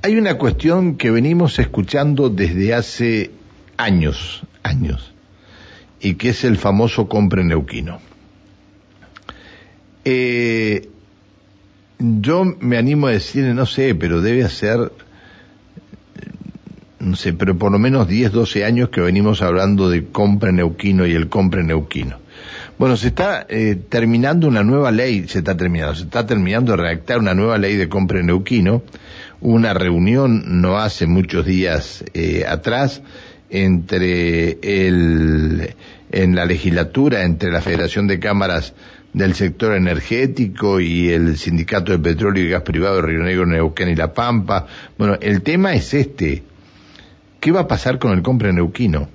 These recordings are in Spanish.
Hay una cuestión que venimos escuchando desde hace años, años, y que es el famoso compre neuquino. Eh, yo me animo a decir, no sé, pero debe ser, no sé, pero por lo menos 10, 12 años que venimos hablando de compre neuquino y el compre neuquino. Bueno, se está eh, terminando una nueva ley, se está terminando, se está terminando de redactar una nueva ley de compra neuquino, una reunión no hace muchos días eh, atrás entre el, en la legislatura, entre la Federación de Cámaras del sector energético y el Sindicato de Petróleo y Gas Privado de Río Negro, Neuquén y La Pampa. Bueno, el tema es este. ¿Qué va a pasar con el compra neuquino?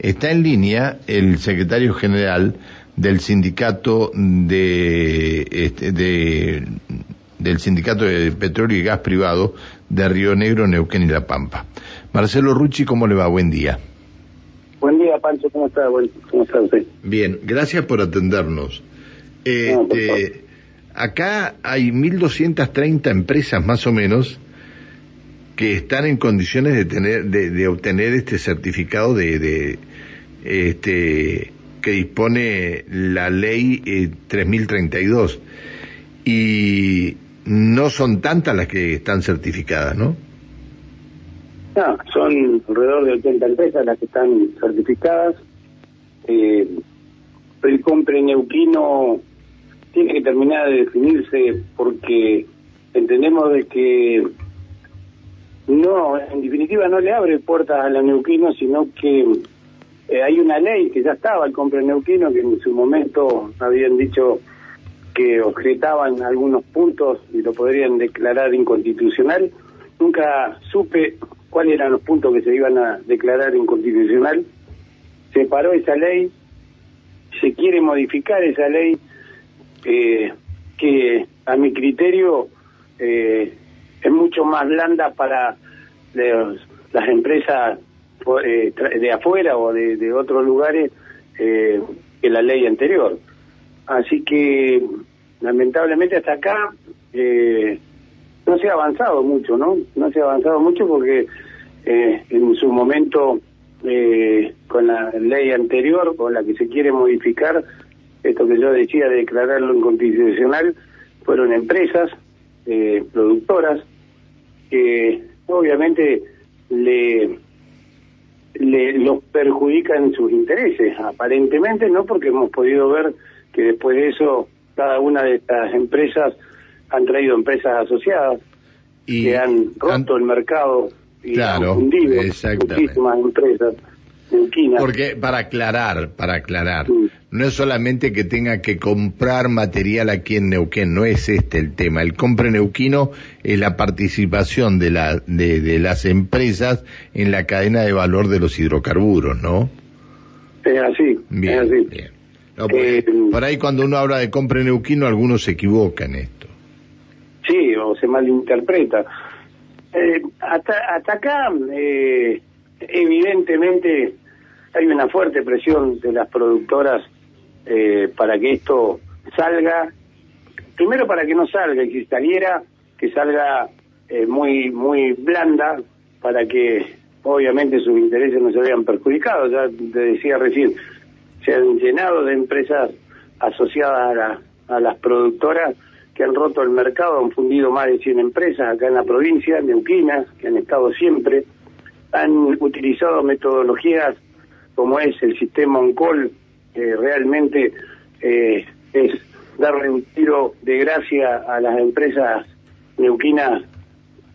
Está en línea el secretario general del sindicato de, este, de del sindicato de petróleo y gas privado de Río Negro, Neuquén y La Pampa. Marcelo Rucci, ¿cómo le va? Buen día. Buen día, Pancho, ¿cómo está? ¿Cómo está usted? Bien, gracias por atendernos. Este, acá hay 1.230 empresas más o menos que están en condiciones de tener, de, obtener este certificado de, de este, que dispone la ley 3032 eh, y no son tantas las que están certificadas, ¿no? No, son alrededor de 80 empresas las que están certificadas. Eh, el compre neuquino tiene que terminar de definirse porque entendemos de que no, en definitiva no le abre puertas a la neuquino, sino que eh, hay una ley que ya estaba, el compre neuquino, que en su momento habían dicho que objetaban algunos puntos y lo podrían declarar inconstitucional. Nunca supe cuáles eran los puntos que se iban a declarar inconstitucional. Se paró esa ley, se quiere modificar esa ley, eh, que a mi criterio eh, más blanda para las empresas eh, de afuera o de, otros lugares eh, que la ley anterior. Así que, lamentablemente, hasta acá eh, no se ha avanzado mucho, ¿no? No se ha avanzado mucho porque en su momento, con la ley anterior, con la que se quiere modificar, esto que yo decía de declararlo inconstitucional, fueron empresas, productoras, que obviamente le le, los perjudican sus intereses, aparentemente no, porque hemos podido ver que después de eso cada una de estas empresas han traído empresas asociadas y que han roto el mercado y claro, han muchísimas empresas. Porque, para aclarar, para aclarar, no es solamente que tenga que comprar material aquí en Neuquén, no es este el tema. El compre neuquino es la participación de, la, de, las empresas en la cadena de valor de los hidrocarburos, ¿no? Es así, bien, así. Bien. Eh, por ahí cuando uno habla de compre neuquino, algunos se equivocan en esto. Sí, o se malinterpreta. Eh, hasta, hasta acá, eh, evidentemente, hay una fuerte presión de las productoras eh, para que esto salga. Primero para que no salga y saliera, que salga eh, muy muy blanda para que obviamente sus intereses no se vean perjudicados. Ya te decía recién, se han llenado de empresas asociadas a, a las productoras que han roto el mercado, han fundido más de 100 empresas acá en la provincia, neuquinas, que han estado siempre, han utilizado metodologías como es el sistema OnCall, que realmente eh, es darle un tiro de gracia a las empresas neuquinas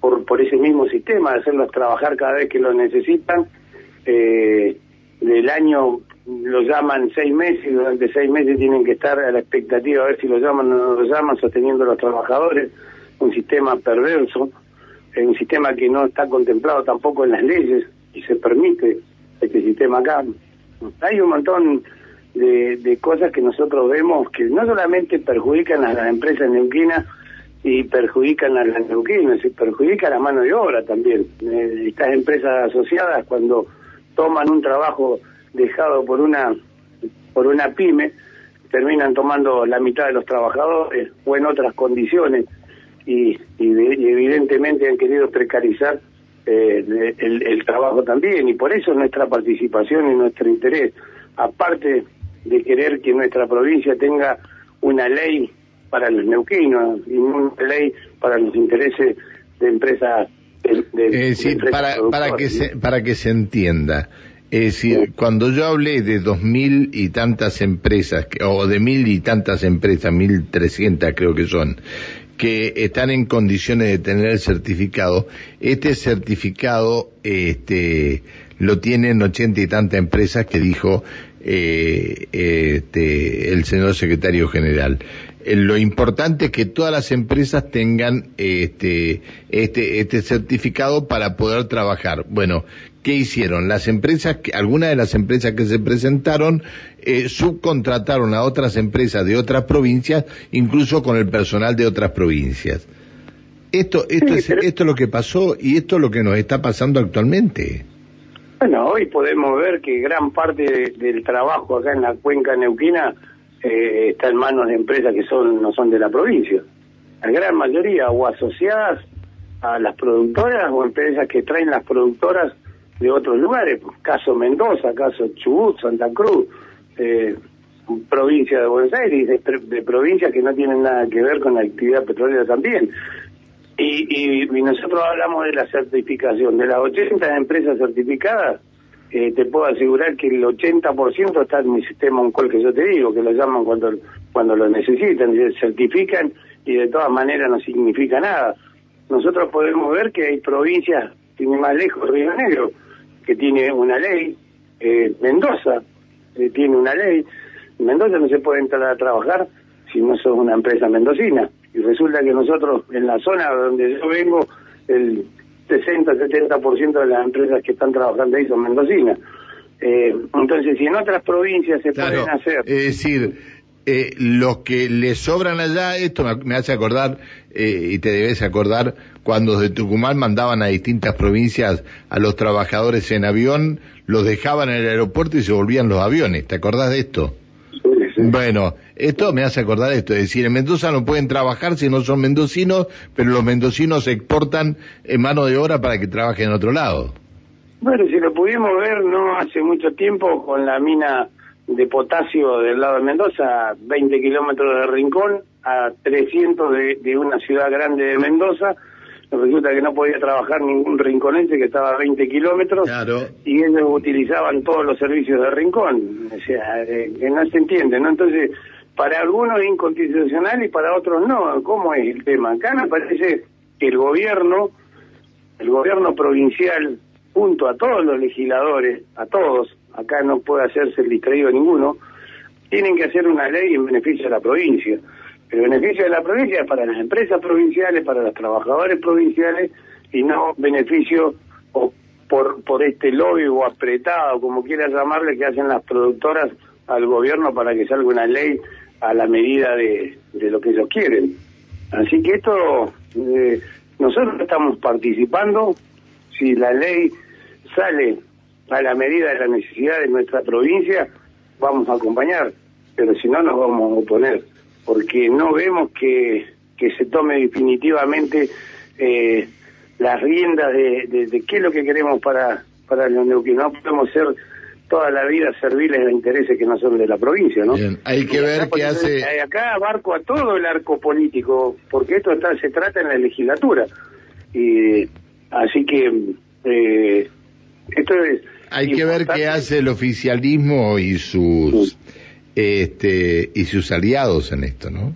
por, por ese mismo sistema, hacerlos trabajar cada vez que lo necesitan. Eh, del año lo llaman seis meses durante seis meses tienen que estar a la expectativa a ver si lo llaman o no lo llaman, sosteniendo a los trabajadores. Un sistema perverso, un sistema que no está contemplado tampoco en las leyes y se permite este sistema acá. Hay un montón de, cosas que nosotros vemos que no solamente perjudican a las empresas neuquinas y perjudican a las neuquinas, sino perjudican a la mano de obra también. Eh, estas empresas asociadas cuando toman un trabajo dejado por una por una pyme terminan tomando la mitad de los trabajadores o en otras condiciones y, evidentemente han querido precarizar eh, el, trabajo también y por eso nuestra participación y nuestro interés, aparte de querer que nuestra provincia tenga una ley para los neuquinos y una ley para los intereses de empresas. De, para, para, que se, para que se entienda, es decir, cuando yo hablé de dos mil y tantas empresas, o de mil y tantas empresas, mil trescientas creo que son, que están en condiciones de tener el certificado, este certificado este, lo tienen ochenta y tantas empresas que dijo eh, este, el señor secretario general. Eh, lo importante es que todas las empresas tengan este, este, este certificado para poder trabajar. Bueno, ¿qué hicieron? Las empresas, algunas de las empresas que se presentaron, eh, subcontrataron a otras empresas de otras provincias, incluso con el personal de otras provincias. Esto, esto, es, esto es lo que pasó y esto es lo que nos está pasando actualmente. Bueno, hoy podemos ver que gran parte del trabajo acá en la cuenca neuquina eh, está en manos de empresas que son no son de la provincia. La gran mayoría o asociadas a las productoras o empresas que traen las productoras de otros lugares, caso Mendoza, caso Chubut, Santa Cruz, eh, provincia de Buenos Aires, de, provincias que no tienen nada que ver con la actividad petrolera también. Y, y, nosotros hablamos de la certificación. De las 80 empresas certificadas, eh, te puedo asegurar que el 80% está en mi sistema OnCall que yo te digo, que lo llaman cuando, cuando lo necesitan, se certifican y de todas maneras no significa nada. Nosotros podemos ver que hay provincias, tiene más lejos Río Negro, que tiene una ley, eh, Mendoza eh, tiene una ley, Mendoza no se puede entrar a trabajar si no sos una empresa mendocina. Y resulta que nosotros, en la zona donde yo vengo, el 60-70% de las empresas que están trabajando ahí son mendocinas. Eh, entonces, si en otras provincias se pueden hacer... Es decir, eh, los que le sobran allá, esto me, hace acordar, eh, y te debes acordar, cuando de Tucumán mandaban a distintas provincias a los trabajadores en avión, los dejaban en el aeropuerto y se volvían los aviones. ¿Te acordás de esto? Bueno, esto me hace acordar esto, es decir, en Mendoza no pueden trabajar si no son mendocinos, pero los mendocinos exportan en mano de obra para que trabajen en otro lado. Bueno, si lo pudimos ver no hace mucho tiempo con la mina de potasio del lado de Mendoza, 20 kilómetros de Rincón, a 300 de, de una ciudad grande de Mendoza, resulta que no podía trabajar ningún rinconense que estaba a 20 kilómetros y ellos utilizaban todos los servicios de rincón. O sea, eh, que no se entiende, ¿no? Entonces, para algunos es inconstitucional y para otros no. ¿Cómo es el tema? Acá me parece que el gobierno, el gobierno provincial, junto a todos los legisladores, a todos, acá no puede hacerse el distraído ninguno, tienen que hacer una ley en beneficio de la provincia el beneficio de la provincia es para las empresas provinciales, para los trabajadores provinciales y no beneficio o por, por este lobby o apretado, como quieras llamarle, que hacen las productoras al gobierno para que salga una ley a la medida de, de lo que ellos quieren. Así que esto, eh, nosotros estamos participando, si la ley sale a la medida de la necesidad de nuestra provincia, vamos a acompañar, pero si no nos vamos a oponer porque no vemos que, que se tome definitivamente eh, las riendas de, de, qué es lo que queremos para, para los neuquinos. No podemos ser toda la vida serviles de intereses que no son de la provincia, ¿no? hay que ver qué hace... Acá abarco a todo el arco político, porque esto está, se trata en la legislatura. Y así que eh, esto es... Hay que ver qué hace el oficialismo y sus este, y sus aliados en esto, ¿no?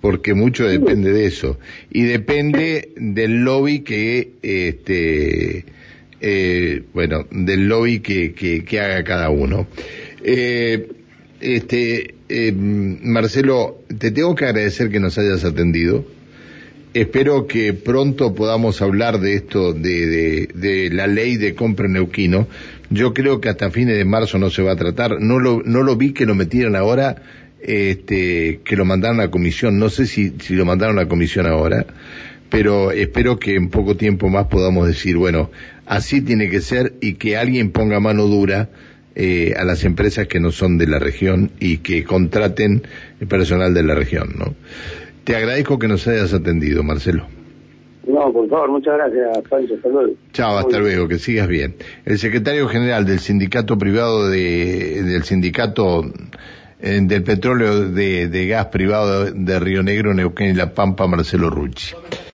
Porque mucho depende de eso. Y depende del lobby que, este, eh, bueno, del lobby que, que, haga cada uno. Eh, este, eh, Marcelo, te tengo que agradecer que nos hayas atendido. Espero que pronto podamos hablar de esto, de, de, de la ley de compra neuquino. Yo creo que hasta fines de marzo no se va a tratar. No lo, no lo vi que lo metieran ahora, este, que lo mandaron a comisión. No sé si, si lo mandaron a comisión ahora, pero espero que en poco tiempo más podamos decir, bueno, así tiene que ser y que alguien ponga mano dura eh, a las empresas que no son de la región y que contraten el personal de la región, ¿no? Te agradezco que nos hayas atendido, Marcelo. No, por favor, muchas gracias, Pancho. Hasta luego. Chao, hasta luego, que sigas bien. El secretario general del sindicato privado de, del sindicato eh, del petróleo de, de gas privado de Río Negro, Neuquén y La Pampa, Marcelo Rucci.